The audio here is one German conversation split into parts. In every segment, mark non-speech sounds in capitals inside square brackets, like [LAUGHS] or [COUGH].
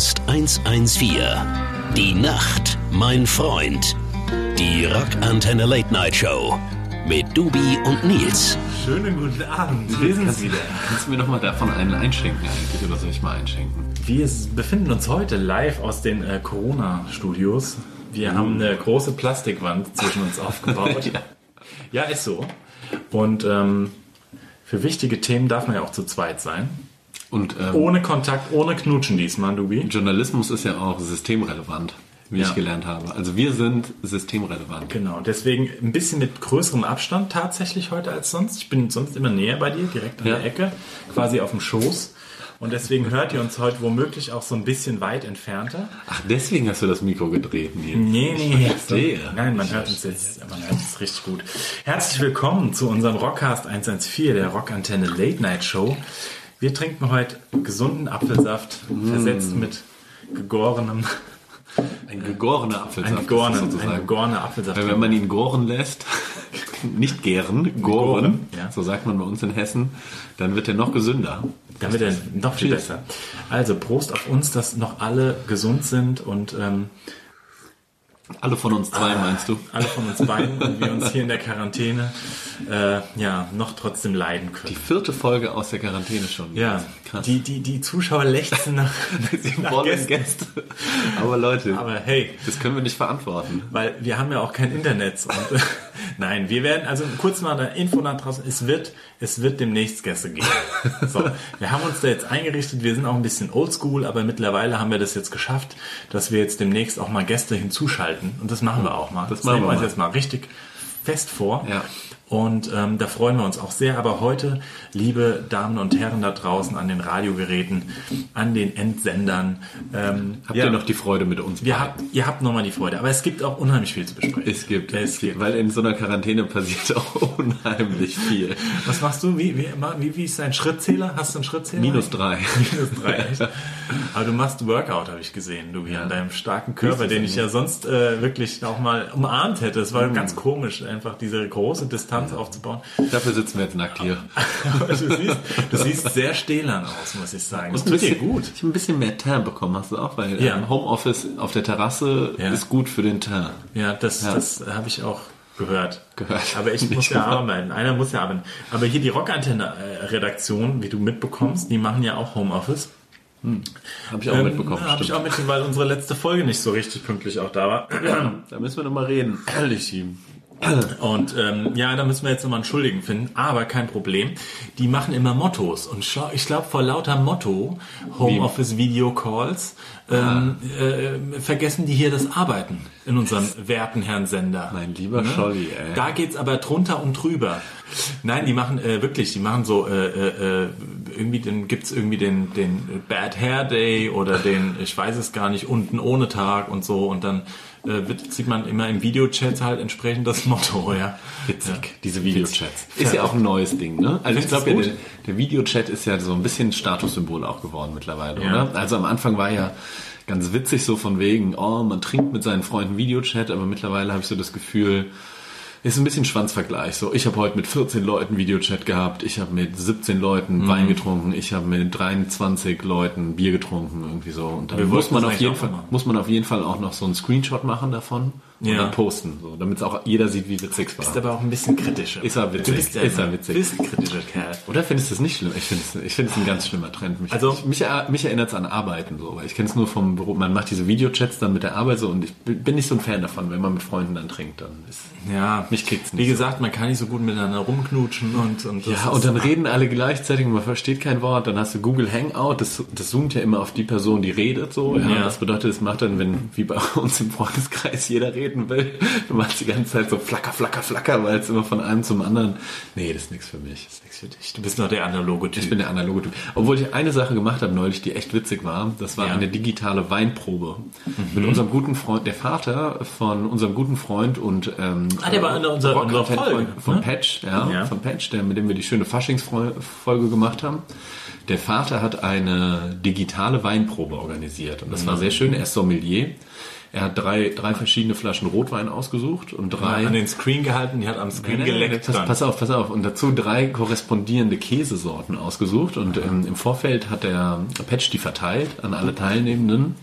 Rockcast 114. Die Nacht, mein Freund. Die Rockantenne Late Night Show. Mit Dubi und Nils. Schönen guten Abend. Wir sind wieder. Kannst du mir noch mal davon einen einschenken eigentlich? Oder soll ich mal einschenken? Wir befinden uns heute live aus den äh, Corona-Studios. Wir haben eine große Plastikwand zwischen uns [LAUGHS] aufgebaut. Ja. ja, ist so. Und ähm, für wichtige Themen darf man ja auch zu zweit sein. Und ähm, Ohne Kontakt, ohne Knutschen diesmal, Dubi. Journalismus ist ja auch systemrelevant, wie Ja. ich gelernt habe. Also wir sind systemrelevant. Genau, deswegen ein bisschen mit größerem Abstand tatsächlich heute als sonst. Ich bin sonst immer näher bei dir, direkt an Ja. der Ecke, quasi auf dem Schoß. Und deswegen hört ihr uns heute womöglich auch so ein bisschen weit entfernter. Ach, deswegen hast du das Mikro gedreht, Nils. Nee, nee, verstehe. Nein, man hört uns jetzt, man hört uns richtig gut. Herzlich willkommen zu unserem Rockcast 114, der Rockantenne Late Night Show. Wir trinken heute gesunden Apfelsaft, versetzt mit gegorenem, Ein gegorener Apfelsaft. ein das ein gegorener Apfelsaft. Weil wenn man ihn goren lässt, [LAUGHS] nicht gären, goren, ja. so sagt man bei uns in Hessen, dann wird er noch gesünder. Dann wird er noch viel Cheers. besser. Also Prost auf uns, dass noch alle gesund sind und ähm, Alle von uns zwei, meinst du? alle von uns beiden und wir uns hier in der Quarantäne äh, ja noch trotzdem leiden können. Die vierte Folge aus der Quarantäne schon. Ja, krass. die, die, die Zuschauer lechzen nach, [LAUGHS] Sie nach wollen Gästen. Gäste. Aber Leute, Aber hey, das können wir nicht verantworten. weil wir haben ja auch kein Internet. Und, [LAUGHS] nein, wir werden, also kurz mal eine Info nach draußen, es wird, es wird demnächst Gäste geben. So, wir haben uns da jetzt eingerichtet, wir sind auch ein bisschen oldschool, aber mittlerweile haben wir das jetzt geschafft, dass wir jetzt demnächst auch mal Gäste hinzuschalten. Und das machen wir auch mal. Das machen nehmen wir wir uns jetzt mal richtig fest vor. Ja. Und ähm, da freuen wir uns auch sehr. Aber heute, liebe Damen und Herren da draußen an den Radiogeräten, an den Endsendern, ähm, Habt ja, ihr noch die Freude mit uns? wir habt, ihr habt nochmal die Freude. Aber es gibt auch unheimlich viel zu besprechen. Es gibt, Es es gibt, weil in so einer Quarantäne passiert [LAUGHS] auch unheimlich viel. Was machst du? Wie, wie, wie, ist dein Schrittzähler? Hast du einen Schrittzähler? Minus drei. Minus drei. echt? Aber du machst Workout, habe ich gesehen, du hier an deinem starken Körper, den ich ja sonst äh, wirklich auch mal umarmt hätte. Es war Mm. ganz komisch, einfach diese große Distanz aufzubauen. Dafür sitzen wir jetzt nackt hier. [LAUGHS] Du siehst, du siehst sehr stählern aus, muss ich sagen. Das tut dir gut. Ich habe ein bisschen mehr Teint bekommen, hast du auch, weil Ja. ähm, Homeoffice auf der Terrasse Ja. ist gut für den Teint. Ja, das, Ja. das habe ich auch gehört. Gehört. Aber ich Nicht muss ja gehört. arbeiten. Einer muss ja arbeiten. Aber hier die Rockantenne-Redaktion, wie du mitbekommst, die machen ja auch Homeoffice. Habe ich auch mitbekommen. Habe Ähm, ich auch mitbekommen, weil unsere letzte Folge nicht so richtig pünktlich auch da war. Da müssen wir nochmal reden. Ehrlich, ihm. Und ähm, ja, da müssen wir jetzt nochmal einen Schuldigen finden, aber kein Problem. Die machen immer Mottos und schau- ich glaube vor lauter Motto Homeoffice Video Calls ähm, äh, vergessen die hier das Arbeiten in unserem werten Herrn Sender. Mein lieber Scholli, ey. Da geht's aber drunter und drüber. Nein, die machen äh, wirklich, die machen so äh, äh, äh, irgendwie den gibt's irgendwie den den Bad Hair Day oder den ich weiß es gar nicht unten ohne Tag und so und dann äh, wird, sieht man immer im Videochat halt entsprechend das Motto, ja. Witzig, diese Videochats. Ist ja auch ein neues Ding, ne? Also ich Findest glaube, du's ja, der, der Videochat ist ja so ein bisschen Statussymbol auch geworden mittlerweile, Ja. oder? Also am Anfang war ja ganz witzig so von wegen, oh, man trinkt mit seinen Freunden Videochat, aber mittlerweile habe ich so das Gefühl, ist ein bisschen Schwanzvergleich. So, ich habe heute mit 14 Leuten Videochat gehabt, ich habe mit 17 Mhm. Leuten Wein getrunken, ich habe mit 23 Leuten Bier getrunken, irgendwie so. Und dann muss man auf jeden Fall, muss man auf jeden Fall auch noch so einen Screenshot machen davon und Ja. dann posten, so, damit es auch jeder sieht, wie witzig es war. Ist aber auch ein bisschen kritischer. Ist er witzig. Du bist ja Ist er witzig. Bist ein kritischer Kerl. Oder findest du es nicht schlimm? Ich finde es ich finde es ein ganz schlimmer Trend. Mich, Also- ich, mich, mich erinnert es an Arbeiten so, weil ich kenne es nur vom Büro. Man macht diese Videochats dann mit der Arbeit so und ich bin nicht so ein Fan davon, wenn man mit Freunden dann trinkt. Dann ist, Ja, Mich kriegt's nicht Wie gesagt, man kann nicht so gut miteinander rumknutschen und und ja, und dann reden alle gleichzeitig und man versteht kein Wort. Dann hast du Google Hangout, das, das zoomt ja immer auf die Person, die redet so. Ja. Ja. Das bedeutet, es macht dann, wenn wie bei [LAUGHS] uns im Freundeskreis jeder reden will, [LAUGHS] du machst die ganze Zeit so flacker, flacker, flacker, weil es immer von einem zum anderen. Nee, das ist nichts für mich. Das ist nichts für dich. du bist noch der analoge Typ. Ich bin der analoge Typ. Obwohl ich eine Sache gemacht habe neulich, die echt witzig war. Das war Ja. eine digitale Weinprobe. Mit unserem guten Freund, der Vater von unserem guten Freund und ähm, Ah, der war in unserer- Rock- unserer Fan Folge, von, ne? Patch, ja, Ja. von Patch, der, mit dem wir die schöne Faschingsfolge gemacht haben. Der Vater hat eine digitale Weinprobe organisiert und das war sehr schön. Er ist Sommelier. Er hat drei, drei verschiedene Flaschen Rotwein ausgesucht und drei. An den Screen gehalten, die hat am Screen Nein, nein, geleckt. pass, pass auf, pass auf. Und dazu drei korrespondierende Käsesorten ausgesucht. Und ähm, im Vorfeld hat der Patch die verteilt an alle Teilnehmenden.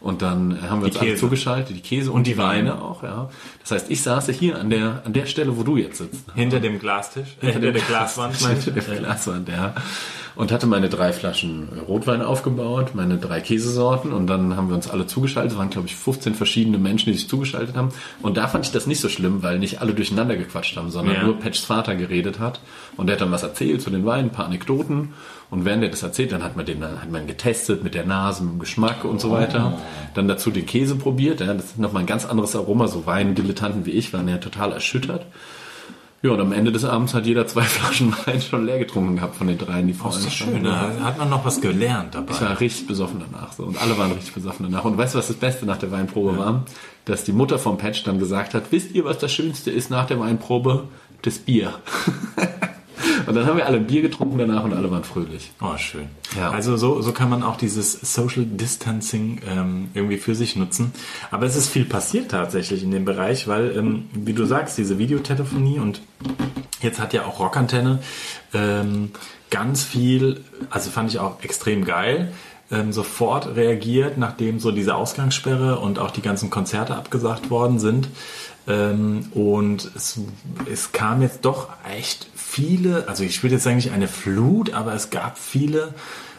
Und dann haben wir uns alle zugeschaltet, die Käse und, die die Weine auch, ja. Das heißt, ich saß hier an der, an der Stelle, wo du jetzt sitzt. Hinter dem Glastisch, äh, hinter der Glaswand. Hinter der Glaswand, ja. Und hatte meine drei Flaschen Rotwein aufgebaut, meine drei Käsesorten und dann haben wir uns alle zugeschaltet. Es waren, glaube ich, 15 verschiedene Menschen, die sich zugeschaltet haben. Und da fand ich das nicht so schlimm, weil nicht alle durcheinander gequatscht haben, sondern Ja. nur Patchs Vater geredet hat. Und der hat dann was erzählt zu den Weinen, ein paar Anekdoten. Und während er das erzählt, dann hat man den hat man getestet mit der Nase, mit dem Geschmack und so weiter. Dann dazu den Käse probiert. Ja, das ist nochmal ein ganz anderes Aroma. So Weindilettanten wie ich waren ja total erschüttert. Ja, und am Ende des Abends hat jeder zwei [LAUGHS] Flaschen Wein schon leer getrunken gehabt von den dreien, die vor Das allem ist schön, da hat man noch was gelernt dabei. Ich war richtig besoffen danach. So. Und alle waren richtig besoffen danach. Und weißt du, was das Beste nach der Weinprobe war? Dass die Mutter vom Patch dann gesagt hat, wisst ihr, was das Schönste ist nach der Weinprobe? Das Bier. [LAUGHS] und dann haben wir alle Bier getrunken danach und alle waren fröhlich. Oh, schön. Ja. Also so, so kann man auch dieses Social Distancing ähm, irgendwie für sich nutzen. Aber es ist viel passiert tatsächlich in dem Bereich, weil, ähm, wie du sagst, diese Videotelefonie und jetzt hat ja auch Rockantenne ähm, ganz viel, also fand ich auch extrem geil, ähm, sofort reagiert, nachdem so diese Ausgangssperre und auch die ganzen Konzerte abgesagt worden sind. Ähm, und es, es kam jetzt doch echt viele, also ich würde jetzt sagen nicht eine Flut, aber es gab viele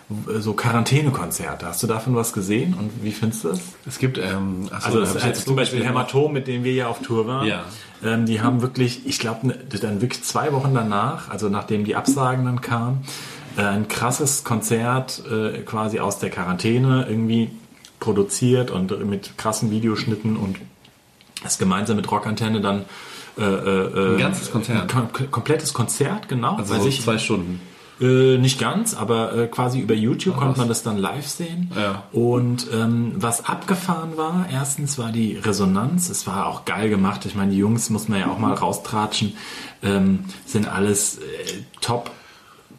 äh, so Quarantänekonzerte. Hast du davon was gesehen und wie findest du das? Es gibt, ähm, achso, Also da es, hab ich als jetzt zum Beispiel Hämatom, mit dem wir ja auf Tour waren, Ja. ähm, die haben wirklich, ich glaube, dann wirklich zwei Wochen danach, also nachdem die Absagen dann kamen, äh, ein krasses Konzert äh, quasi aus der Quarantäne irgendwie produziert und mit krassen Videoschnitten und das gemeinsam mit Rockantenne dann äh, äh, Ein ganzes Konzert. ein kom komplettes Konzert, genau. also so sich. zwei Stunden. Äh, nicht ganz, aber äh, quasi über YouTube konnte man das dann live sehen. Ja. Und ähm, was abgefahren war, erstens war die Resonanz, es war auch geil gemacht. Ich meine, die Jungs muss man ja auch mal raustratschen, ähm, sind alles äh, top.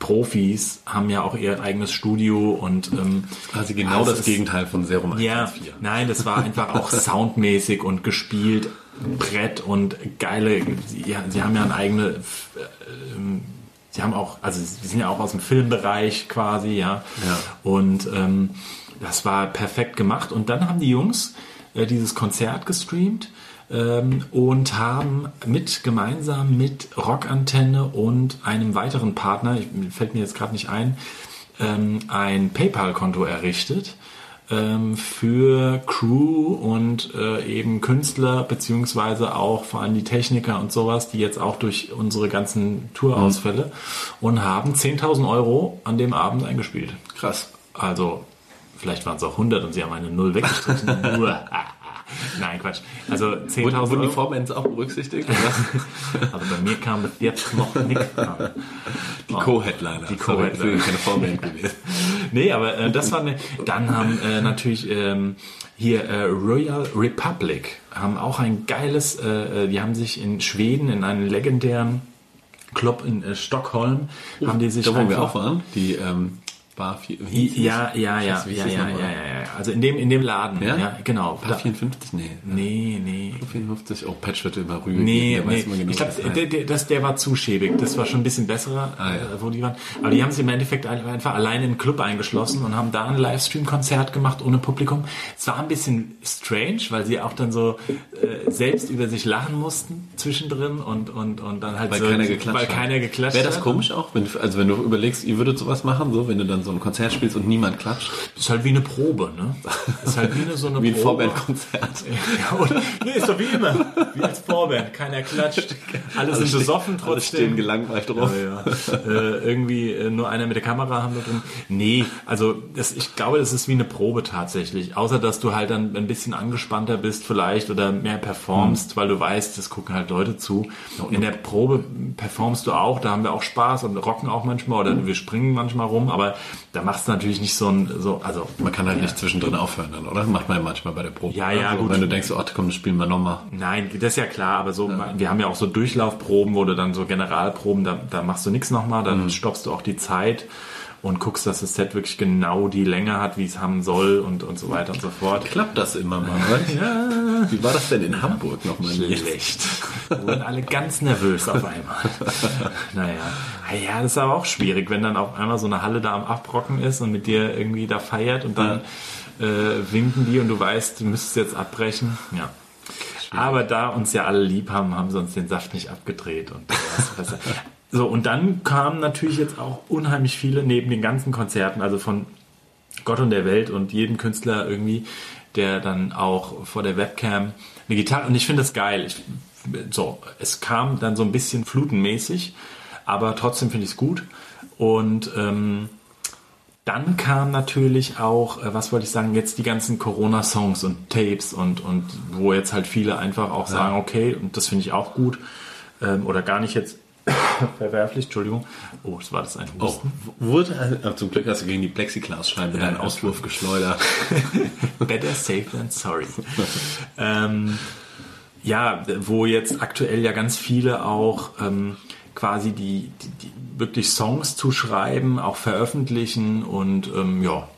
Profis haben ja auch ihr eigenes Studio und ähm, Also genau also das es- Gegenteil von Serum ja, 114. nein, das war einfach auch [LAUGHS] soundmäßig und gespielt, Brett und geile. Ja, sie haben ja eine eigene. äh, ähm, Sie haben auch, also sie sind ja auch aus dem Filmbereich quasi, ja. Ja. Und ähm, das war perfekt gemacht. Und dann haben die Jungs äh, dieses Konzert gestreamt ähm, und haben mit gemeinsam mit Rockantenne und einem weiteren Partner, ich, fällt mir jetzt gerade nicht ein, ähm, ein PayPal-Konto errichtet ähm, für Crew und äh, eben Künstler beziehungsweise auch vor allem die Techniker und sowas, die jetzt auch durch unsere ganzen Tourausfälle und haben 10.000 Euro an dem Abend eingespielt. Krass. Also vielleicht waren es auch 100 und sie haben eine Null weggestrichen. [LAUGHS] Nein, Quatsch. Also 10.000 Wurden, wurden die Euro. Vorbands auch berücksichtigt? [LAUGHS] Also bei mir kam bis jetzt noch nichts an. Die Co-Headliner. Die Co-Headliner. das ist keine Vorband gewesen. [LAUGHS] Nee, aber äh, das war eine. Dann haben äh, natürlich ähm, hier äh, Royal Republic haben auch ein geiles. Äh, äh, die haben sich in Schweden in einen legendären Club in äh, Stockholm haben die sich Da, wo wir auch waren, die ähm, Bar 4, wie hieß Ja, es? ja, ja, Scheiße, ja, ja, ja, ja, ja. Also in dem in dem Laden. Ja? Ja, genau. Bar Da, 54? Nee. nee, nee. 54? Oh, Patch wird immer rüber. Nee, nee. genau, ich glaube, der, der, das, der war zu schäbig. Das war schon ein bisschen besserer, Ah, ja. äh, wo die waren. Aber die haben sich im Endeffekt einfach alleine in den Club eingeschlossen und haben da ein Livestream-Konzert gemacht ohne Publikum. Es war ein bisschen strange, weil sie auch dann so äh, selbst über sich lachen mussten zwischendrin und, und, und dann halt weil so, keiner geklatscht weil hat. keiner geklatscht Wäre das komisch auch, wenn, also wenn du überlegst, ihr würdet sowas machen, so, wenn du dann so ein Konzert spielst und niemand klatscht? Ist halt wie eine Probe, ne? Ist halt wie eine so eine [LAUGHS] Wie ein. Vorbandkonzert. [LAUGHS] Ja, nee, ist doch wie immer. Wie als Vorband. Keiner klatscht. Alle sind besoffen Alle trotzdem. stehen gelangweilt drauf. Ja, ja. äh, irgendwie äh, nur einer mit der Kamera haben wir drin. Nee, also das, ich glaube, das ist wie eine Probe tatsächlich. Außer, dass du halt dann ein bisschen angespannter bist vielleicht oder mehr performst, weil du weißt, das gucken halt Leute zu. In der Probe performst du auch, da haben wir auch Spaß und rocken auch manchmal oder wir springen manchmal rum, aber da machst du natürlich nicht so ein, so, also Man kann halt nicht zwischendrin aufhören dann, oder? Macht man ja manchmal bei der Probe. Ja, ja, Also, gut. Wenn du denkst, oh, komm, das spielen wir nochmal. Nein, das ist ja klar, aber so, wir haben ja auch so Durchlaufproben, du dann so Generalproben, da, da machst du nichts nochmal, dann stoppst du auch die Zeit und guckst, dass das Set wirklich genau die Länge hat, wie es haben soll und, und so weiter und so fort. Klappt das immer mal? [LAUGHS] ja. Wie war das denn in Hamburg nochmal? Schlecht. Wurden alle ganz nervös auf einmal. naja. Ja, das ist aber auch schwierig, wenn dann auf einmal so eine Halle da am Abrocken ist und mit dir irgendwie da feiert und dann äh, winken die und du weißt, du müsstest jetzt abbrechen. Ja. Aber da uns ja alle lieb haben, haben sie uns den Saft nicht abgedreht und so und dann kamen natürlich jetzt auch unheimlich viele neben den ganzen Konzerten, also von Gott und der Welt und jedem Künstler irgendwie, der dann auch vor der Webcam eine Gitarre und ich finde das geil. Ich, so, es kam dann so ein bisschen flutenmäßig, aber trotzdem finde ich es gut und ähm, dann kam natürlich auch, äh, was wollte ich sagen, jetzt die ganzen Corona-Songs und Tapes und, und wo jetzt halt viele einfach auch sagen, okay, und das finde ich auch gut, ähm, oder gar nicht jetzt verwerflich, Entschuldigung. Oh, das war das ein Husten. Oh, wurde, äh, zum Glück hast du gegen die Plexiglasscheibe ja, deinen Auswurf geschleudert. [LAUGHS] Better safe than sorry. ähm, ja, wo jetzt aktuell ja ganz viele auch ähm, quasi die, die, die, wirklich Songs zu schreiben, auch veröffentlichen und ähm, ja,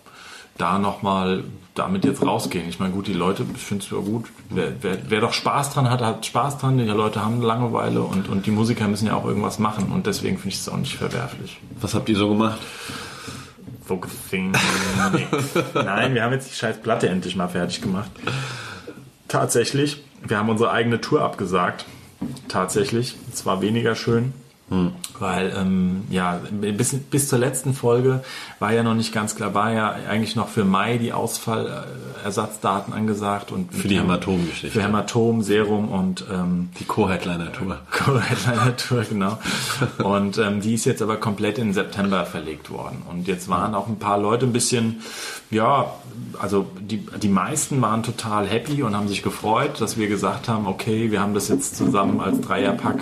da nochmal damit jetzt rausgehen. Ich meine, gut, die Leute, ich finde es ja gut, wer, wer, wer doch Spaß dran hat, hat Spaß dran, die Leute haben Langeweile und, und die Musiker müssen ja auch irgendwas machen und deswegen finde ich es auch nicht verwerflich. Was habt ihr so gemacht? Focusing. [LAUGHS] Nein, wir haben jetzt die scheiß Platte endlich mal fertig gemacht. Tatsächlich, wir haben unsere eigene Tour abgesagt. Tatsächlich. Es war weniger schön. Hm. Weil, ähm, ja, bis, bis zur letzten Folge war ja noch nicht ganz klar, war ja eigentlich noch für Mai die Ausfallersatzdaten angesagt und für die Hämatom-Geschichte. Für Hämatom, Serum und ähm, die Co-Headliner-Tour. [LAUGHS] Co-Headliner-Tour, genau. und ähm, die ist jetzt aber komplett in September verlegt worden. Und jetzt waren auch ein paar Leute ein bisschen, ja, also die, die meisten waren total happy und haben sich gefreut, dass wir gesagt haben, okay, wir haben das jetzt zusammen als Dreierpack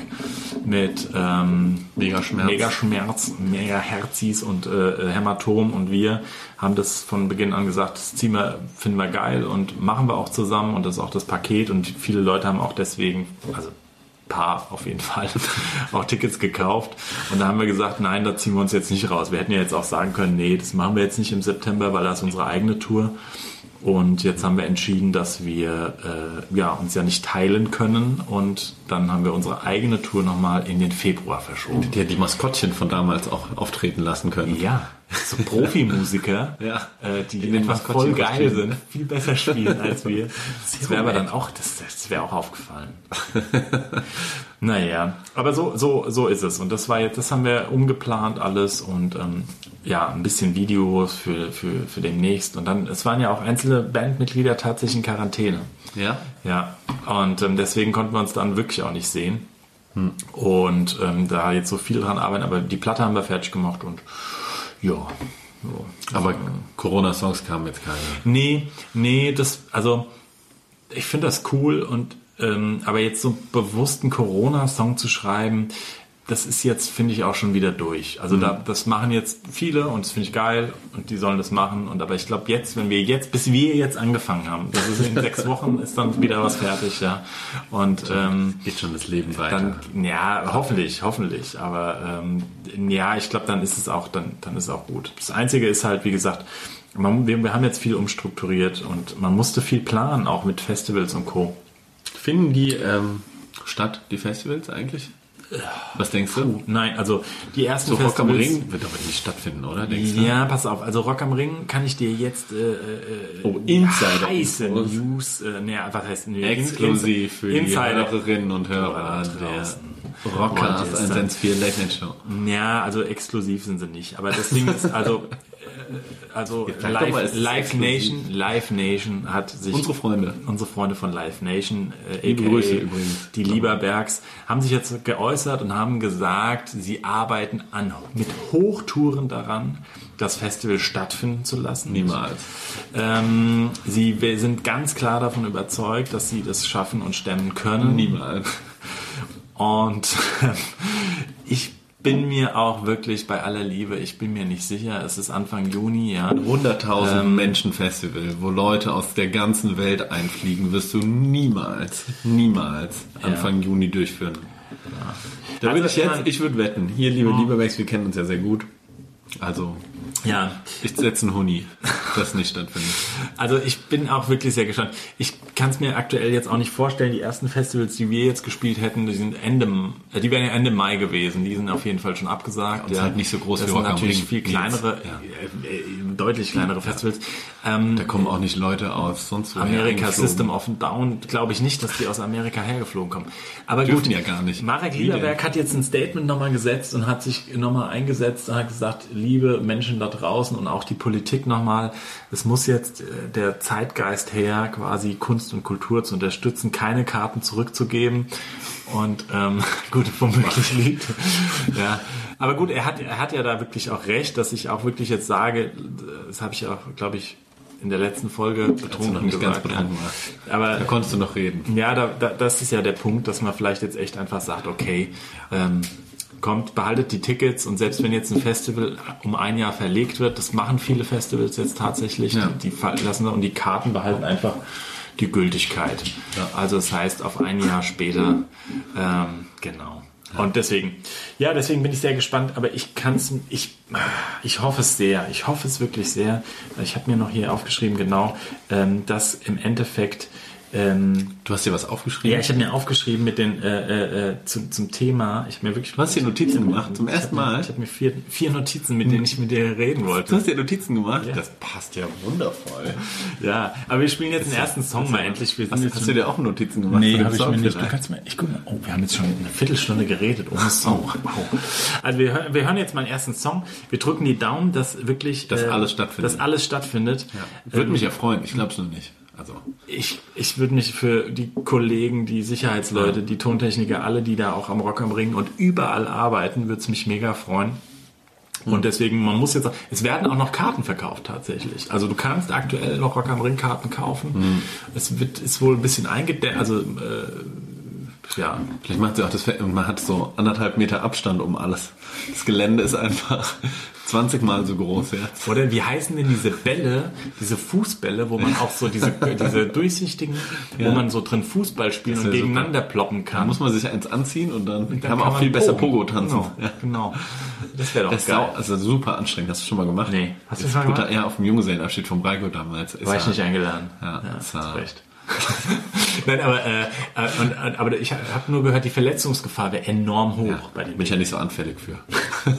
mit ähm, Megaschmerz. Megaschmerz, Megaherzis und äh, Hämatom und wir haben das von Beginn an gesagt, das ziehen wir, finden wir geil und machen wir auch zusammen und das ist auch das Paket und viele Leute haben auch deswegen, also paar auf jeden Fall, [LAUGHS] auch Tickets gekauft. Und da haben wir gesagt, nein, da ziehen wir uns jetzt nicht raus. Wir hätten ja jetzt auch sagen können, nee, das machen wir jetzt nicht im September, weil das ist unsere eigene Tour. Und jetzt haben wir entschieden, dass wir äh, ja, uns ja nicht teilen können. Und dann haben wir unsere eigene Tour nochmal in den Februar verschoben. Die, die Maskottchen von damals auch auftreten lassen können. Ja, so Profimusiker, [LAUGHS] ja. äh, die in einfach voll geil sind, viel besser spielen als wir. [LAUGHS] Das wäre aber dann auch, das, das wäre auch aufgefallen. [LAUGHS] naja, aber so, so, so ist es. Und das war jetzt, das haben wir umgeplant alles und ähm, ja, ein bisschen Videos für, für, für demnächst. Und dann, es waren ja auch einzelne Bandmitglieder tatsächlich in Quarantäne. Ja? Ja. Und ähm, deswegen konnten wir uns dann wirklich auch nicht sehen. Hm. Und ähm, da jetzt so viel dran arbeiten, aber die Platte haben wir fertig gemacht und ja. So. Aber Corona-Songs kamen jetzt keine. Nee, nee, das, also ich finde das cool und ähm, aber jetzt so bewussten Corona-Song zu schreiben, das ist jetzt, finde ich, auch schon wieder durch. Also mhm. da, das machen jetzt viele und das finde ich geil und die sollen das machen. Und aber ich glaube jetzt, wenn wir jetzt, bis wir jetzt angefangen haben, das ist in sechs Wochen, ist dann wieder was fertig, ja. Und ähm, geht schon das Leben weiter. Dann, ja, hoffentlich, hoffentlich. Aber ähm, ja, ich glaube, dann ist es auch, dann, dann ist es auch gut. Das Einzige ist halt, wie gesagt, man, wir, wir haben jetzt viel umstrukturiert und man musste viel planen, auch mit Festivals und Co. Finden die ähm, statt, die Festivals eigentlich? Was denkst du? Nein, also die ersten so Rock am Ring wird aber nicht stattfinden, oder? Denkst ja, du? pass auf. Also Rock am Ring kann ich dir jetzt äh, äh, oh, Insider heiße News, äh, ne, was heißt nee, exklusiv für Insider. die Hörerinnen und Hörer der Rockcast 114 Late Night Show. Ja, also exklusiv sind sie nicht. Aber das Ding ist also also Live, Live Nation, Live Nation hat sich unsere Freunde, unsere Freunde von Live Nation, äh, Liebe Grüße übrigens, die Lieberbergs, haben sich jetzt geäußert und haben gesagt, sie arbeiten an mit Hochtouren daran, das Festival stattfinden zu lassen. Niemals. Ähm, sie sind ganz klar davon überzeugt, dass sie das schaffen und stemmen können. Niemals. Und [LAUGHS] ich bin mir auch wirklich bei aller Liebe, ich bin mir nicht sicher, es ist Anfang Juni, ja. 100.000 ähm, Menschen Festival, wo Leute aus der ganzen Welt einfliegen, wirst du niemals, niemals Anfang ja. Juni durchführen. Ja. Da also, würde ich jetzt, ich würde wetten, hier, liebe oh. Lieberbergs, wir kennen uns ja sehr gut. Also, Ja, Ich setze einen Huni, das nicht stattfindet. Also ich bin auch wirklich sehr gespannt. Ich kann es mir aktuell jetzt auch nicht vorstellen. Die ersten Festivals, die wir jetzt gespielt hätten, die sind Ende, äh, die wären ja Ende Mai gewesen. Die sind auf jeden Fall schon abgesagt. Und ist halt nicht so groß das wie sind natürlich viel kleinere, Ja. äh, äh, deutlich kleinere Festivals. Ähm, Da kommen auch nicht Leute aus sonst wo Amerika System of Down, glaube ich nicht, dass die aus Amerika hergeflogen kommen. Aber Dürfen gut, ja gar nicht. Marek Lieberberg hat jetzt ein Statement nochmal gesetzt und hat sich nochmal eingesetzt und hat gesagt, liebe Menschen da draußen und auch die Politik nochmal, es muss jetzt äh, der Zeitgeist her, quasi Kunst und Kultur zu unterstützen, keine Karten zurückzugeben. Und ähm, [LAUGHS] gut, womöglich liegt. ja. Aber gut, er hat, er hat ja da wirklich auch recht, dass ich auch wirklich jetzt sage, das habe ich auch, glaube ich, in der letzten Folge betrunken noch nicht ganz gesagt, betrunken ja. warst. Aber Da konntest du noch reden. ja, da, da, das ist ja der Punkt, dass man vielleicht jetzt echt einfach sagt, okay, ähm, kommt, behaltet die Tickets und selbst wenn jetzt ein Festival um ein Jahr verlegt wird, das machen viele Festivals jetzt tatsächlich, Ja. die, die lassen und die Karten behalten einfach die Gültigkeit. Also das heißt auf ein Jahr später, ähm, genau. Und deswegen, ja, deswegen bin ich sehr gespannt, aber ich kann es, ich, ich hoffe es sehr, ich hoffe es wirklich sehr. Ich habe mir noch hier aufgeschrieben, genau, ähm, dass im Endeffekt ähm, Du hast dir was aufgeschrieben? ja, ich habe mir aufgeschrieben mit den äh, äh, zum, zum Thema. Ich habe mir wirklich. Du hast dir Notizen gemacht, zum ersten Mal? Ich habe mir vier, vier Notizen, mit denen ich mit dir reden Du wollte. hast dir Notizen gemacht? Ja. Das passt ja wundervoll. [LAUGHS] Ja, aber wir spielen jetzt den ersten Song mal endlich. Wir Hast, hast du dir auch Notizen gemacht? Nee, habe ich mir nicht. Du kannst mir, ich guck mal. Oh, wir haben jetzt schon eine Viertelstunde geredet ohne Song. Wow. Also wir, hören- wir hören jetzt mal den ersten Song. Wir drücken die Daumen, dass wirklich, Dass alles stattfindet. Dass alles stattfindet. Würde Ähm, mich ja freuen, ich glaube es nur nicht. Also, Ich, ich würde mich für die Kollegen, die Sicherheitsleute, die Tontechniker, alle, die da auch am Rock am Ring und überall arbeiten, würde es mich mega freuen. Und deswegen, man muss jetzt, auch- es werden auch noch Karten verkauft tatsächlich. Also du kannst aktuell noch Rock am Ring Karten kaufen. Es wird, ist wohl ein bisschen eingedämmt, also, äh, ja. vielleicht macht sie auch das und man hat so anderthalb Meter Abstand um alles. Das Gelände ist einfach [LAUGHS] 20 Mal so groß jetzt. Oder wie heißen denn diese Bälle, diese Fußbälle, wo man auch so diese, diese durchsichtigen, wo Ja. man so drin Fußball spielen und wär super. gegeneinander ploppen Da kann. muss man sich eins anziehen und dann, Dann kann man auch viel besser Pogo tanzen. Genau, Ja. genau. Das wäre doch Das ist geil. auch, also super anstrengend. Hast du schon mal gemacht? Nee. Hast du schon mal gemacht? eher auf dem Junggesellenabschied vom Breiko damals. Ist War ich ja- nicht eingeladen. Ja, ja das hast war- recht. Nein, aber, äh, äh, und, aber ich habe nur gehört, die Verletzungsgefahr wäre enorm hoch Ja, bei den bin ich ja nicht so anfällig für. [LAUGHS]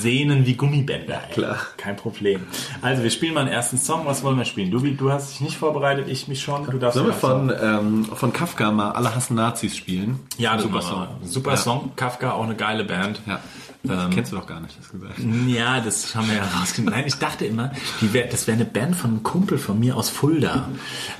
Sehnen wie Gummibänder. Ey. Klar. Kein Problem. Also wir spielen mal einen ersten Song. Was wollen wir spielen? Du, du hast dich nicht vorbereitet, ich mich schon. Du darfst Sollen wir von, ähm, von Kafka mal Alle hassen Nazis spielen? Ja, super. Song. Super Ja. Song. Kafka, auch eine geile Band. Ja. Das kennst du doch gar nicht, das gesagt. Ja, das haben wir ja rausgefunden. Nein, ich dachte immer, wär, das wäre eine Band von einem Kumpel von mir aus Fulda.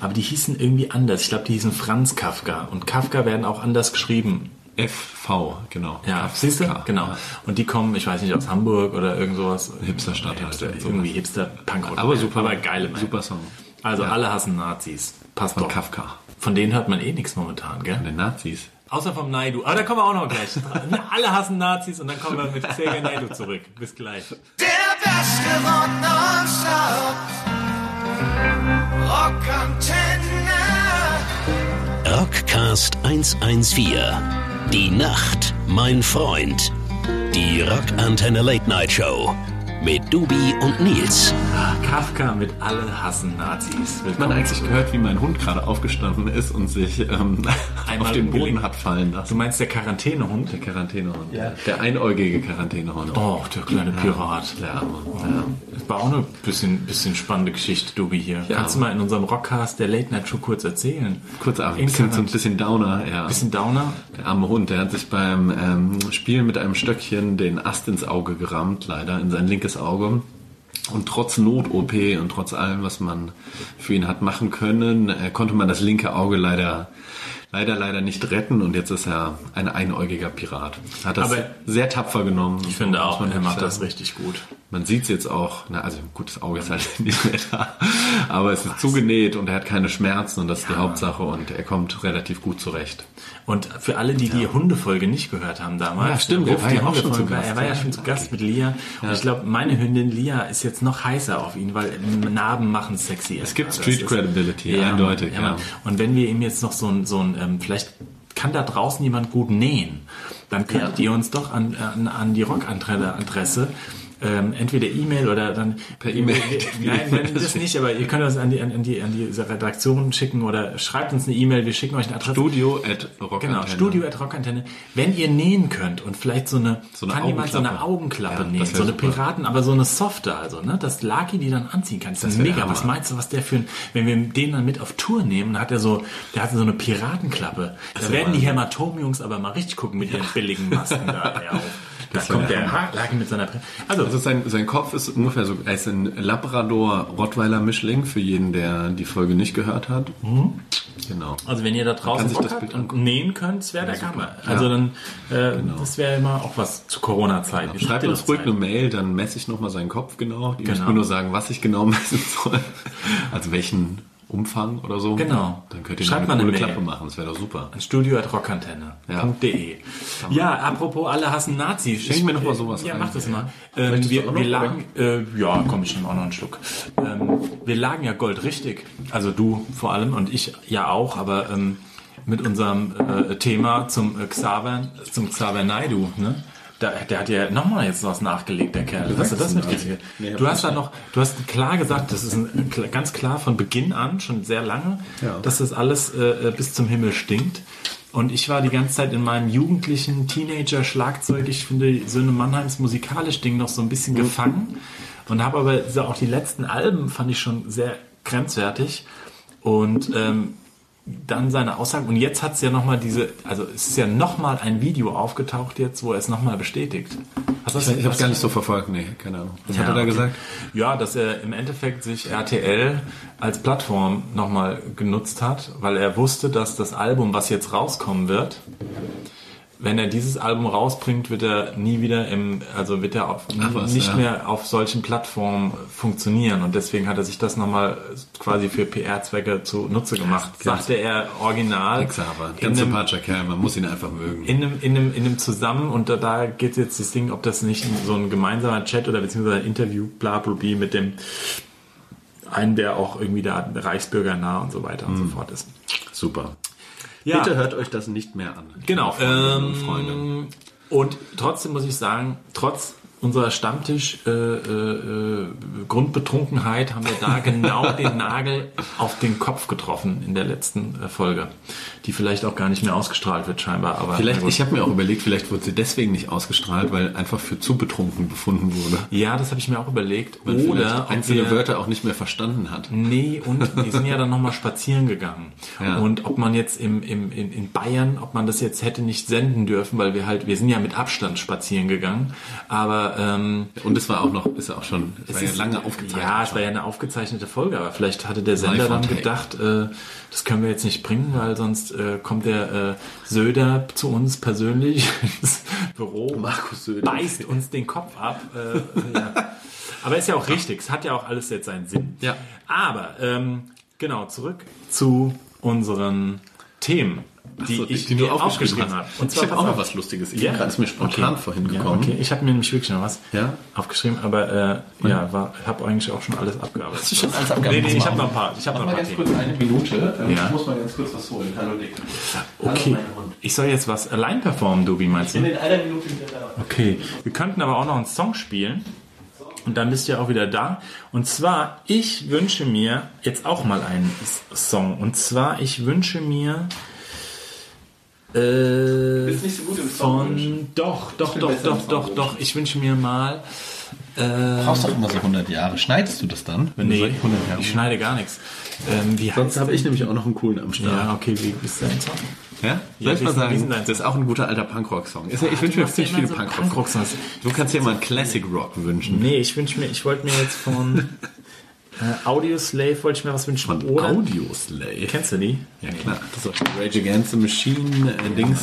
Aber die hießen irgendwie anders. Ich glaube, die hießen Franz Kafka. Und Kafka werden auch anders geschrieben. FV, genau. Ja, Kafka. siehst du? Genau. Ja. Und die kommen, ich weiß nicht, aus Hamburg oder irgend sowas. Hipsterstadt halt, Hipster, irgendwie Hipster, Punkrock. Aber super, Aber geile Band. super Song. Also Ja. alle hassen Nazis. Passt Von doch. Kafka. Von denen hört man eh nichts momentan, gell? Von den Nazis. Außer vom Naidu. Aber da kommen wir auch noch gleich. alle hassen Nazis und dann kommen wir mit Xavier Naidu zurück. Bis gleich. Der beste Rock nonstop. Rockantenne. Rockcast 114. Die Nacht, mein Freund. Die Rockantenne Late Night Show. Mit Dubi und Nils. Kafka mit Alle hassen Nazis. Hat man eigentlich gehört, wie mein Hund gerade aufgestanden ist und sich ähm, [LAUGHS] auf den Boden umgelegt. hat fallen Du lassen? meinst der Quarantänehund? Der Quarantänehund. Ja. Der einäugige Quarantänehund. Oh, der kleine Pirat. Der Arme. Ja. Das war auch eine bisschen, bisschen spannende Geschichte, Dubi hier. Ja. Kannst du mal in unserem Rockcast der Late Night Show kurz erzählen? Kurz ab, In bisschen, so ein bisschen Downer. Ja. Bisschen Downer? Der arme Hund, der hat sich beim ähm, Spielen mit einem Stöckchen den Ast ins Auge gerammt, leider, in sein linkes Auge. Und trotz Not-OP und trotz allem, was man für ihn hat machen können, äh, konnte man das linke Auge leider, leider, leider nicht retten. Und jetzt ist er ein einäugiger Pirat. Hat das Aber sehr tapfer genommen. Ich finde auch, man er macht das richtig gut. Man sieht es jetzt auch, na, also gut, das Auge ist halt [LAUGHS] nicht mehr da, aber es ist zugenäht und er hat keine Schmerzen und das ist die Hauptsache und er kommt relativ gut zurecht. Und für alle, die die Hundefolge nicht gehört haben damals, Ja, stimmt, der er war die ja auch schon Hundefolge, zu Gast, Er war ja ja. schon zu Gast mit Lia. Und ich glaube, meine Hündin Lia ist jetzt noch heißer auf ihn, weil Narben machen sexy. Es gibt Also Street Credibility, Ja, eindeutig, Ja, ja. Und wenn wir ihm jetzt noch so ein, so ein ähm, vielleicht kann da draußen jemand gut nähen, dann könntet ihr uns doch an, an, an die Rock-Adresse ähm, entweder E-Mail oder dann Per E-Mail. [LAUGHS] Nein, nein, das nicht, aber ihr könnt das an die, an, die, an die Redaktion schicken oder schreibt uns eine E-Mail, wir schicken euch eine Adresse. Studio at Rock Genau, Antenne. Studio at Rockantenne. Wenn ihr nähen könnt und vielleicht so eine, So eine kann jemand so eine Augenklappe. Ja, nähen, das so eine super. Piraten, aber so eine softe, also, ne, dass Lucky die dann anziehen kann. Das, ist wär der mega. Was meinst du, was der für ein, wenn wir den dann mit auf Tour nehmen, dann hat er so, der hat so eine Piratenklappe. Da werden die. Hämatom-Jungs aber mal richtig gucken mit ihren billigen Masken da. [LAUGHS] Ja. Da kommt der. Lucky mit seiner, Pri- also, Also sein, sein Kopf ist ungefähr so, er ist ein Labrador-Rottweiler-Mischling, für jeden, der die Folge nicht gehört hat. Genau. Also wenn ihr da draußen sich das habt Bild angucken. nähen könnt, wäre der. Hammer. Also dann, äh, das wäre immer auch was zu Corona-Zeiten. Schreibt uns ruhig eine Mail, dann messe ich nochmal seinen Kopf genau. Die müssen Genau. mir nur sagen, was ich genau [LAUGHS] messen soll. Also welchen Umfang oder so. Genau. Dann könnt ihr Schreibt noch mal eine eine. Klappe machen. Das wäre doch super. Studio at rockantenne.de. Ja. apropos alle hassen Nazis. Schenk mir noch mal sowas Ja, ein. mach das mal. Ähm, Möchtest du wir, wir lagen, äh, ja, komm, ich nehme auch noch einen Schluck. Ähm, wir lagen ja goldrichtig. Also du vor allem und ich ja auch, aber ähm, mit unserem äh, Thema zum äh, Xaver, zum Xaver Naidu, ne? Da, der hat ja nochmal jetzt was nachgelegt, der Kerl. Hast du das mitgekriegt? Nee, du hast da noch, du hast klar gesagt, das ist ein, ganz klar von Beginn an, schon sehr lange, Ja. dass das alles äh, bis zum Himmel stinkt. Und ich war die ganze Zeit in meinem jugendlichen Teenager-Schlagzeug, ich finde Söhne Mannheims musikalisch Ding noch so ein bisschen gefangen. Und habe aber so auch die letzten Alben fand ich schon sehr grenzwertig. Und ähm, dann seine Aussagen. Und jetzt hat es ja nochmal diese, also es ist ja nochmal ein Video aufgetaucht jetzt, wo er es nochmal bestätigt. Hast das- Ich habe es gar nicht so verfolgt. Nee, keine Ahnung. Was ja, hat er da okay. gesagt? Ja, dass er im Endeffekt sich RTL als Plattform nochmal genutzt hat, weil er wusste, dass das Album, was jetzt rauskommen wird, wenn er dieses Album rausbringt, wird er nie wieder im, also wird er auf, was, nicht ja. mehr auf solchen Plattformen funktionieren und deswegen hat er sich das nochmal quasi für PR-Zwecke zunutze gemacht. Sagte er original. In ganz sympathischer Kerl. Man muss ihn einfach mögen. in einem, in einem, in einem Zusammen und da, da geht jetzt das Ding, ob das nicht so ein gemeinsamer Chat oder beziehungsweise ein Interview, bla bla bla, mit dem einen, der auch irgendwie da Reichsbürger nah und so weiter und so fort ist. Super. Ja. Bitte hört euch das nicht mehr an. Genau. Freundinnen und Ähm, Freunde. und trotzdem muss ich sagen, trotz unserer Stammtisch äh, äh, äh, Grundbetrunkenheit haben wir da genau den Nagel auf den Kopf getroffen in der letzten äh, Folge, die vielleicht auch gar nicht mehr ausgestrahlt wird scheinbar. Aber Vielleicht, ich habe mir auch überlegt, vielleicht wurde sie deswegen nicht ausgestrahlt, weil einfach für zu betrunken befunden wurde. ja, das habe ich mir auch überlegt. Man Oder einzelne wir- Wörter auch nicht mehr verstanden hat. Nee, und die sind ja dann nochmal spazieren gegangen. Ja. Und ob man jetzt im, im, in, in Bayern, ob man das jetzt hätte nicht senden dürfen, weil wir halt, wir sind ja mit Abstand spazieren gegangen. Aber ähm, Und es war auch noch, ist ja auch schon, es war ja lange aufgezeichnet. Ja, es war ja eine aufgezeichnete Folge, aber vielleicht hatte der Sender dann gedacht, äh, das können wir jetzt nicht bringen, weil sonst äh, kommt der äh, Söder zu uns persönlich [LAUGHS] ins Büro, Markus Söder. beißt uns den Kopf ab. Äh, ja. Aber ist ja auch richtig, es hat ja auch alles jetzt seinen Sinn. Ja. Aber ähm, genau, zurück zu unseren Themen, die So, ich die du mir aufgeschrieben habe. hast. Und Ich zwar habe pass auch noch was Lustiges. Ich Ja? ist mir spontan Okay. vorhin Ja, gekommen. okay, ich habe mir nämlich wirklich noch was Ja? aufgeschrieben, aber äh, ja, war, habe eigentlich auch schon alles abgearbeitet. Hast du schon alles abgearbeitet? Nee, nee, ich habe mal noch ein paar. Ich habe noch Mach ein mal paar ganz Themen. kurz eine Minute. Ähm, Ja. Ich muss mal ganz kurz was holen. Hallo Dick. Okay, ich soll jetzt was allein performen, Dubi, meinst du? in einer Minute wieder da. Okay, wir könnten aber auch noch einen Song spielen. Und dann bist du ja auch wieder da. Und zwar, ich wünsche mir jetzt auch mal einen Song. Und zwar, ich wünsche mir äh, Bist nicht so gut im Song von doch, doch, doch, doch, doch, doch. Ich wünsche mir mal. Du brauchst doch immer so 100 Jahre. Schneidest du das dann? Wenn Nee, du so 100 Jahre ich schneide gar nichts. Ähm, wie Sonst habe ich nämlich auch noch einen coolen am Start. Ja, okay, wie ist dein Song? Ja? Ja, Soll ich wie mal denn- sagen, denn das ist auch ein guter alter Punkrock-Song. Ja- Ich wünsche du mir ja ziemlich viele so Punkrock-Songs. Du kannst dir mal einen Classic Rock wünschen. Nee, ich wünsche mir, ich wollte mir jetzt von [LAUGHS] äh, Audio Slave wollte ich mir was wünschen. Von Oder Audio Slay. kennst du die? Ja klar. Das ist auch Rage Against the Machine äh, Dings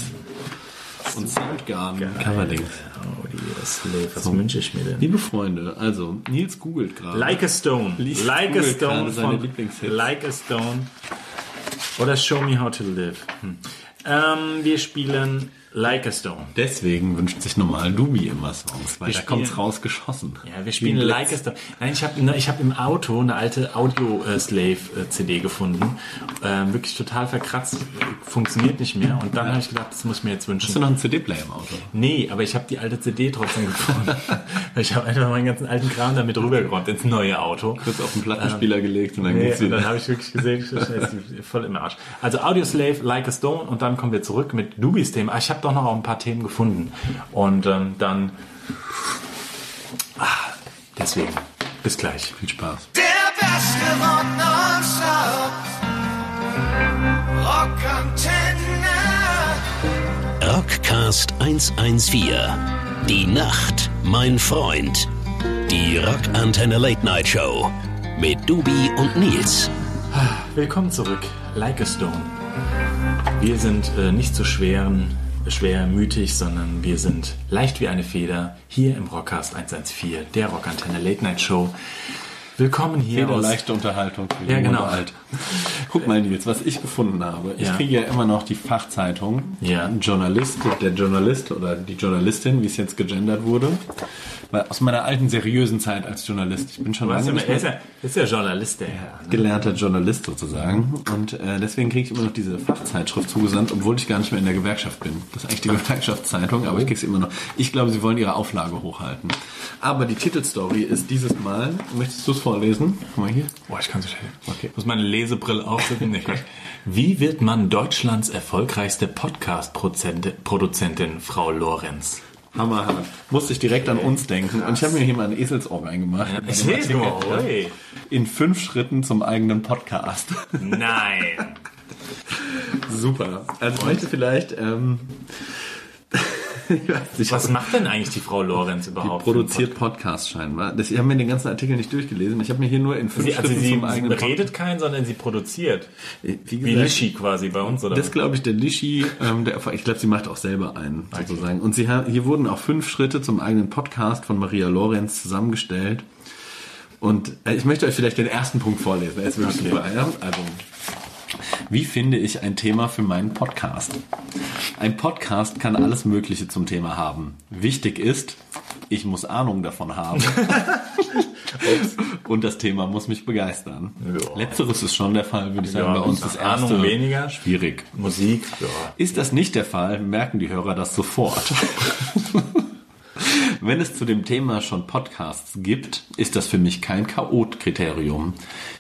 und Soundgarden Cover-Dings. Audio Slave, was wünsche ich mir denn? Liebe Freunde, also Nils googelt gerade. Like a Stone. Lies like a Stone von. Like a Stone. Oder Show Me How to Live. Hm. Ähm, wir spielen Like a Stone. Deswegen wünscht sich normal Dubi immer Songs, weil Wir da spielen- kommt's rausgeschossen. Ja, wir spielen Like a. Stone. Nein, ich habe ich hab im Auto eine alte Audio-Slave-CD gefunden. Ähm, wirklich total verkratzt. Funktioniert nicht mehr. Und dann habe ich gedacht, das muss ich mir jetzt wünschen. Hast du noch einen CD-Player im Auto? Nee, aber ich habe die alte CD trotzdem gefunden. [LAUGHS] Ich habe einfach meinen ganzen alten Kram damit rübergeräumt ins neue Auto. Kurz auf den Plattenspieler gelegt und dann Nee, geht's wieder. dann habe ich wirklich gesehen, ich [LAUGHS] voll im Arsch. Also Audioslave, Like a Stone und dann kommen wir zurück mit Dubis Thema. Ah, Ich habe doch noch ein paar Themen gefunden. Und ähm, dann... Ah, deswegen, bis gleich. Viel Spaß. Der beste Rock. Rockantenne. Rockcast 114. Die Nacht, mein Freund. Die Rockantenne Late Night Show. Mit Dubi und Nils. Willkommen zurück, Like a Stone. Wir sind äh, nicht so schweren, schwermütig, sondern wir sind leicht wie eine Feder hier im Rockcast 114, der Rockantenne Late Night Show. Willkommen hier Jeder aus... leichte Unterhaltung für Ja, genau. alt. Guck mal, Nils, was ich gefunden habe. Ich Ja. kriege ja immer noch die Fachzeitung. Ja. Journalist, der Journalist oder die Journalistin, wie es jetzt gegendert wurde. Weil aus meiner alten seriösen Zeit als Journalist. Ich bin schon lange nicht er ist mehr ja, ist ja Journalist, der Herr. ne? gelernter Journalist sozusagen. Und äh, deswegen kriege ich immer noch diese Fachzeitschrift zugesandt, obwohl ich gar nicht mehr in der Gewerkschaft bin. Das ist eigentlich die [LAUGHS] Gewerkschaftszeitung, aber ich kriege sie immer noch. Ich glaube, sie wollen ihre Auflage hochhalten. Aber die Titelstory ist dieses Mal, möchtest du es vorlesen? Guck mal hier. Boah, ich kann so schnell. Okay. Muss meine Lesebrille aufsetzen? Nee. Wie wird man Deutschlands erfolgreichste Podcast-Produzentin, Frau Lorenz? Hammerhart. Musste ich direkt an uns denken. Und ich habe mir hier mal ein Eselsohr reingemacht. Erzähl Artikel. mal, oi. In fünf Schritten zum eigenen Podcast. Nein. [LAUGHS] Super. Also ich möchte vielleicht, ähm, ich nicht, Was macht denn eigentlich die Frau Lorenz überhaupt? produziert Podcasts scheinbar. Das, ich habe mir den ganzen Artikel nicht durchgelesen. Ich habe mir hier nur in fünf Sie, also sie zum eigenen redet keinen, sondern sie produziert. Wie Wie gesagt, Lischi quasi bei uns, oder? Das glaube ich, der Lischi, ähm, der, ich glaube, sie macht auch selber einen, sozusagen. Und sie, hier wurden auch fünf Schritte zum eigenen Podcast von Maria Lorenz zusammengestellt. Und äh, ich möchte euch vielleicht den ersten Punkt vorlesen. Er ist wirklich Okay. super. Ja? Also, wie finde ich ein Thema für meinen Podcast? Ein Podcast kann alles Mögliche zum Thema haben. Wichtig ist, ich muss Ahnung davon haben. [LAUGHS] Und das Thema muss mich begeistern. Ja. Letzteres ist schon der Fall, würde ich sagen, Ja, bei uns das Ahnung erste. weniger. Schwierig. Musik, ja. Ist das nicht der Fall, merken die Hörer das sofort. [LAUGHS] Wenn es zu dem Thema schon Podcasts gibt, ist das für mich kein Chaot-Kriterium.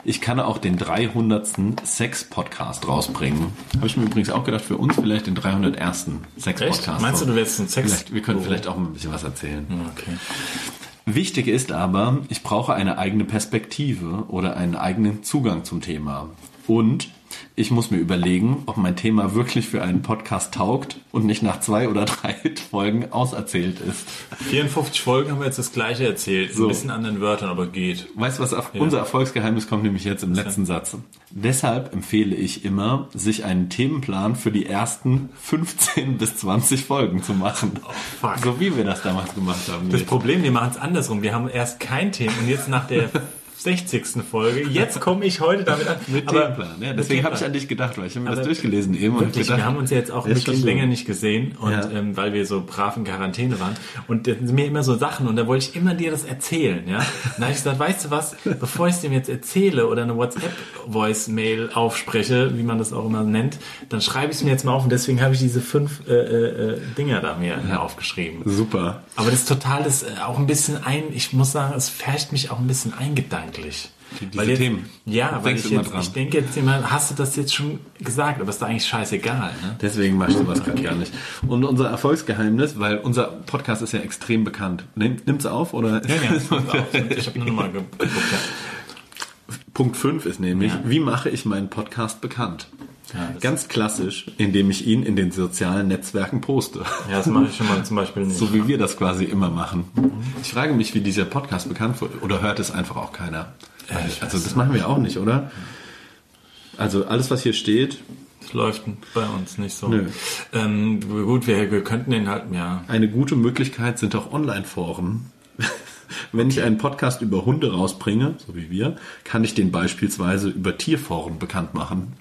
Ich kann auch den 300. Sex-Podcast rausbringen. Habe ich mir übrigens auch gedacht, für uns vielleicht den 301. Sex-Podcast. Meinst du, du wärst ein Sex? Vielleicht, wir können vielleicht auch ein bisschen was erzählen. Okay. Wichtig ist aber, ich brauche eine eigene Perspektive oder einen eigenen Zugang zum Thema. Und ich muss mir überlegen, ob mein Thema wirklich für einen Podcast taugt und nicht nach zwei oder [LAUGHS] drei Folgen auserzählt ist. 54 Folgen haben wir jetzt das gleiche erzählt. So. Ein bisschen anderen Wörtern, aber geht. Weißt du was? Unser Erfolgsgeheimnis kommt nämlich jetzt im letzten Satz. Deshalb empfehle ich immer, sich einen Themenplan für die ersten 15 bis 20 Folgen zu machen. fuck. So wie wir das damals gemacht haben. Das Problem, wir machen es andersrum. Wir haben erst kein Thema und jetzt nach der 60. Folge, jetzt komme ich heute damit an. [LAUGHS] Mit Aber- Themenplan. Ja, deswegen habe ich an dich gedacht, weil ich habe mir das durchgelesen eben und Wirklich, gedacht, wir haben uns ja jetzt auch wirklich länger nicht gesehen und Ja. ähm, weil wir so brav in Quarantäne waren und das sind mir immer so Sachen und da wollte ich immer dir das erzählen, ja. Dann habe ich gesagt, weißt du was, bevor ich es dem jetzt erzähle oder eine WhatsApp-Voice-Mail aufspreche, wie man das auch immer nennt, dann schreibe ich es mir jetzt mal auf und deswegen habe ich diese fünf äh, äh, äh, Dinger da mir aufgeschrieben. Super. Aber das ist total das äh, auch ein bisschen ein, ich muss sagen, es färcht mich auch ein bisschen eingedanklich. diese weil jetzt, Themen. Ja, weil ich jetzt, ich denke jetzt immer, hast du das jetzt schon gesagt, aber ist da eigentlich scheißegal, ne? Deswegen machst du was gerade gar nicht. Und unser Erfolgsgeheimnis, weil unser Podcast ist ja extrem bekannt. Nimm, nimmt's auf oder? Ja, ja. [LAUGHS] Ich habe nur mal ge- geguckt. ja. Punkt 5 ist nämlich, Ja. wie mache ich meinen Podcast bekannt? Ja, Ganz klassisch, indem ich ihn in den sozialen Netzwerken poste. Ja, das mache ich schon mal zum Beispiel [LAUGHS] nicht. So wie wir das quasi immer machen. Ich frage mich, wie dieser Podcast bekannt wurde. Oder hört es einfach auch keiner? Ich also das machen wir auch nicht, oder? Also alles, was hier steht, Das läuft bei uns nicht so. Nö. Ähm, gut, wir, wir könnten den halt, ja. Eine gute Möglichkeit sind auch Online-Foren. Wenn ich einen Podcast über Hunde rausbringe, so wie wir, kann ich den beispielsweise über Tierforen bekannt machen.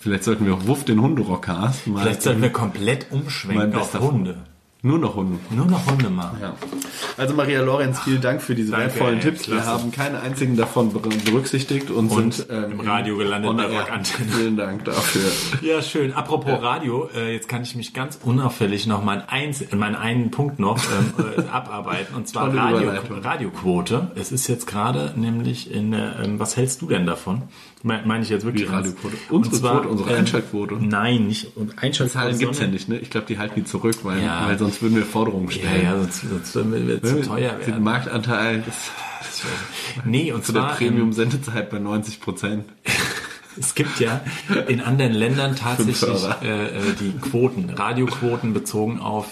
Vielleicht sollten wir auch Wuff den Hunderockcast mal. Vielleicht sollten wir komplett umschwenken auf Hunde. Nur noch Hunde. Nur noch Hunde machen. Ja. Also Maria Lorenz, vielen Dank für diese Danke, wertvollen ey, Tipps. Wir klasse. haben keine einzigen davon ber- berücksichtigt und, Und sind ähm, im Radio gelandet bei. Rockantenne. Vielen Dank dafür. Ja, schön. Apropos Radio, äh, jetzt kann ich mich ganz unauffällig noch meinen, eins, meinen einen Punkt noch ähm, [LAUGHS] äh, abarbeiten. Und zwar Radio. Radioquote. Es ist jetzt gerade nämlich in, äh, was hältst du denn davon? Me- Meine ich jetzt wirklich Die. Radioquote. Und Unsere zwar, Quote, unsere ähm, Einschaltquote. Nein, nicht und Einschaltquote. Zahlen gibt's ja nicht, ne? Ich glaube, die halten die zurück, weil, Ja. weil sonst würden wir Forderungen Ja, stellen. ja, sonst, sonst würden wir zu teuer Den werden. Marktanteil das, Nee, und zu der Premium-Sendezeit bei 90 Prozent. [LAUGHS] Es gibt ja in anderen Ländern tatsächlich äh, äh, die Quoten, Radioquoten bezogen auf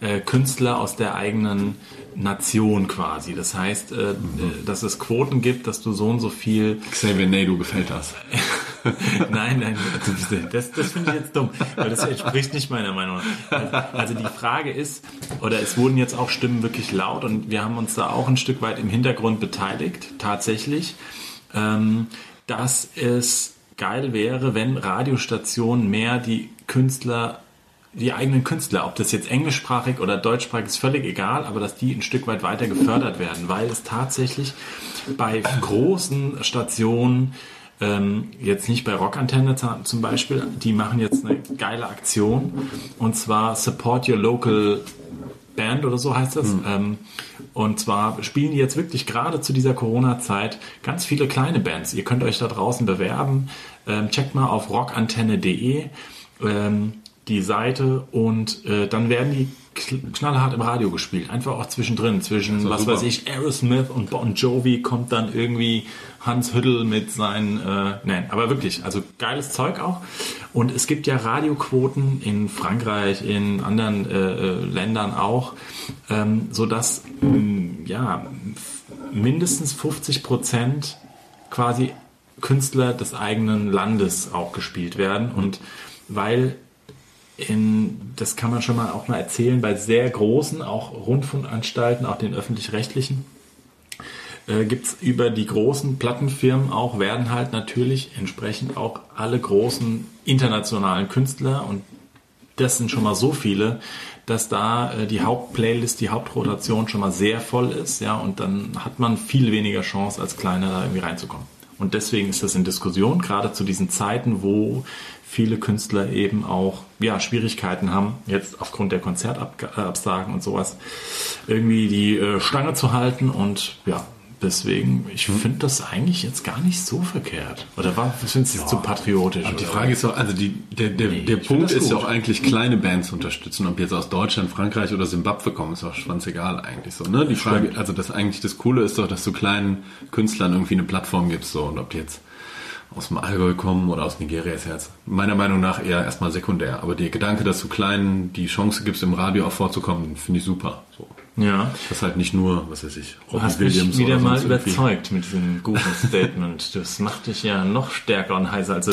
äh, Künstler aus der eigenen Nation quasi. Das heißt, äh, äh, dass es Quoten gibt, dass du so und so viel Xavier Naidoo gefällt das. [LAUGHS] Nein, nein, das, das finde ich jetzt dumm, weil das entspricht nicht meiner Meinung. Also, also die Frage ist, oder es wurden jetzt auch Stimmen wirklich laut und wir haben uns da auch ein Stück weit im Hintergrund beteiligt, tatsächlich, ähm, dass es geil wäre, wenn Radiostationen mehr die Künstler die eigenen Künstler, ob das jetzt englischsprachig oder deutschsprachig ist völlig egal, aber dass die ein Stück weit weiter gefördert werden, weil es tatsächlich bei großen Stationen ähm, jetzt nicht bei Rockantenne zum Beispiel, die machen jetzt eine geile Aktion und zwar Support Your Local Band oder so heißt das. Ähm, und zwar spielen die jetzt wirklich gerade zu dieser Corona-Zeit ganz viele kleine Bands. Ihr könnt euch da draußen bewerben. Ähm, checkt mal auf rockantenne.de ähm, die Seite und äh, dann werden die knallhart im Radio gespielt. Einfach auch zwischendrin. Zwischen, was super. weiß ich, Aerosmith und Bon Jovi kommt dann irgendwie Hans Hüttel mit seinen, äh, nein, aber wirklich, also geiles Zeug auch. Und es gibt ja Radioquoten in Frankreich, in anderen äh, äh, Ländern auch, ähm, sodass ähm, ja, mindestens 50 Prozent quasi Künstler des eigenen Landes auch gespielt werden. Und weil in, das kann man schon mal auch mal erzählen, bei sehr großen, auch Rundfunkanstalten, auch den öffentlich-rechtlichen, äh, gibt's über die großen Plattenfirmen auch, werden halt natürlich entsprechend auch alle großen internationalen Künstler und das sind schon mal so viele, dass da äh, die Hauptplaylist, die Hauptrotation schon mal sehr voll ist, ja, und dann hat man viel weniger Chance als Kleiner da irgendwie reinzukommen. Und deswegen ist das in Diskussion, gerade zu diesen Zeiten, wo viele Künstler eben auch ja, Schwierigkeiten haben, jetzt aufgrund der Konzertabsagen und sowas, irgendwie die äh, Stange zu halten und ja, deswegen, ich finde das eigentlich jetzt gar nicht so verkehrt. Oder war, findest du es zu patriotisch? Aber die oder? Frage ist doch, also die, der, der, der ich find Punkt ist ja auch eigentlich, kleine Bands zu unterstützen. Ob jetzt aus Deutschland, Frankreich oder Simbabwe kommen, ist auch schwanzegal eigentlich so. Ne? Die Frage, also das eigentlich das Coole ist doch, dass du kleinen Künstlern irgendwie eine Plattform gibst. So. Und ob die jetzt aus dem Allgäu kommen oder aus Nigeria ist jetzt meiner Meinung nach eher erstmal sekundär. Aber der Gedanke, dass du Kleinen die Chance gibst, im Radio auch vorzukommen, finde ich super. So. Ja. Das halt nicht nur, was weiß ich, Du hast mich Williams wieder mal irgendwie. überzeugt mit diesem guten [LAUGHS] Statement. Das macht dich ja noch stärker und heißer als du.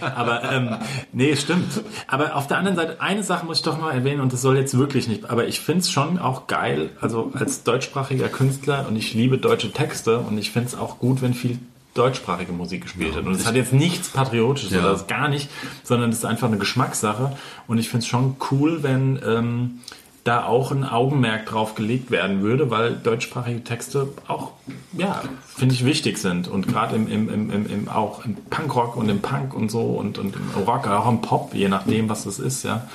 Aber ähm, nee, stimmt. Aber auf der anderen Seite, eine Sache muss ich doch mal erwähnen und das soll jetzt wirklich nicht, aber ich finde es schon auch geil, also als deutschsprachiger Künstler und ich liebe deutsche Texte und ich finde es auch gut, wenn viel deutschsprachige Musik gespielt wird. Und es hat jetzt nichts Patriotisches Ja. oder das gar nicht, sondern es ist einfach eine Geschmackssache. Und ich finde es schon cool, wenn ähm, da auch ein Augenmerk drauf gelegt werden würde, weil deutschsprachige Texte auch, ja, finde ich wichtig sind. Und gerade im, im, im, im, im, auch im Punkrock und im Punk und so und, und im Rock, auch im Pop, je nachdem, was das ist, ja.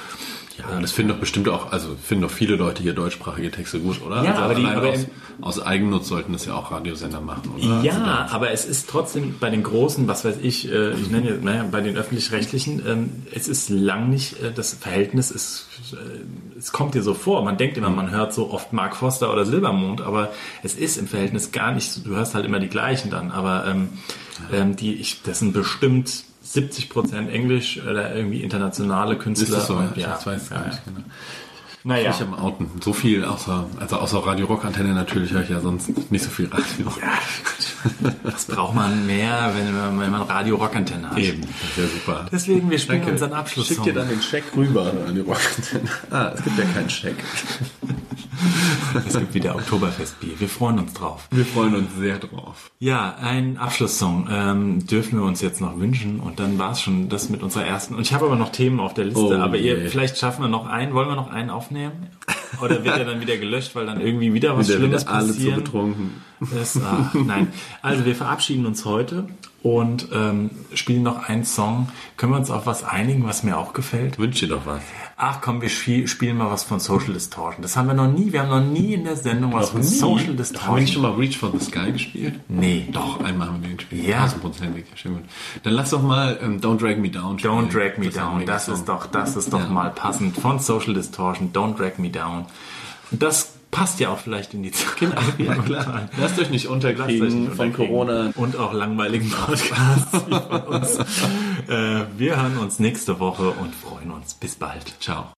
Ja, das finden doch bestimmt auch, also finden doch viele Leute hier deutschsprachige Texte gut, oder? Ja, also aber die- aber aus, aus Eigennutz sollten das ja auch Radiosender machen, oder? Ja, Also aber es ist trotzdem bei den großen, was weiß ich, äh, ich nenne jetzt, naja, bei den öffentlich-rechtlichen, ähm, es ist lang nicht, äh, das Verhältnis ist, äh, es kommt dir so vor, man denkt immer, man hört so oft Mark Foster oder Silbermond, aber es ist im Verhältnis gar nicht, du hörst halt immer die gleichen dann, aber ähm, ähm, die, ich, das sind bestimmt 70 Prozent Englisch oder irgendwie internationale Künstler. ist das so? und, ja, ja, ich weiß ja, gar ja. nicht genau. Naja. Ich am Outen. So viel außer, also außer Radio Rock Antenne natürlich höre ich ja sonst nicht so viel Radio. Was braucht man mehr, wenn, man- wenn man Radio-Rockantenne hat? Eben, das wäre super. Deswegen, wir spielen Danke. unseren Abschluss. Schick dir dann den Scheck rüber an die Rock Antenne. Ah, es gibt ja keinen Scheck. [LAUGHS] [LAUGHS] Es gibt wieder Oktoberfestbier. Wir freuen uns drauf. Wir freuen uns sehr drauf. Ja, ein Abschlusssong ähm, dürfen wir uns jetzt noch wünschen und dann war es schon das mit unserer ersten. Und ich habe aber noch Themen auf der Liste, Oh aber ihr, je. vielleicht schaffen wir noch einen. Wollen wir noch einen aufnehmen? Oder wird er dann wieder gelöscht, weil dann irgendwie wieder was Wieder, Schlimmes wieder alle zu passiert? betrunken. Das, ach, nein. Also wir verabschieden uns heute und ähm, spielen noch einen Song. Können wir uns auf was einigen, was mir auch gefällt? Wünsch dir doch was. Ach komm, wir spie- spielen mal was von Social Distortion. Das haben wir noch nie. Wir haben noch nie in der Sendung was von Social Haben wir nicht Distortion. schon mal Reach for the Sky gespielt? Nee. Doch, einmal haben wir den gespielt. Ja. Tausendprozentig. Schön gut. Dann lass doch mal ähm, Don't Drag Me Down spielen. Don't Drag Me Das Down. Das ist doch, das ist doch Ja. mal passend von Social Distortion. Don't Drag Me Down. Das passt ja auch vielleicht in die Zeit. Genau, [LAUGHS] ja klar. Lasst euch nicht Lasst euch unterkriegen nicht von unterkriegen. Corona. Und auch langweiligen Podcasts [LAUGHS] wie von uns. Äh, wir hören uns nächste Woche und freuen uns. Bis bald. Ciao.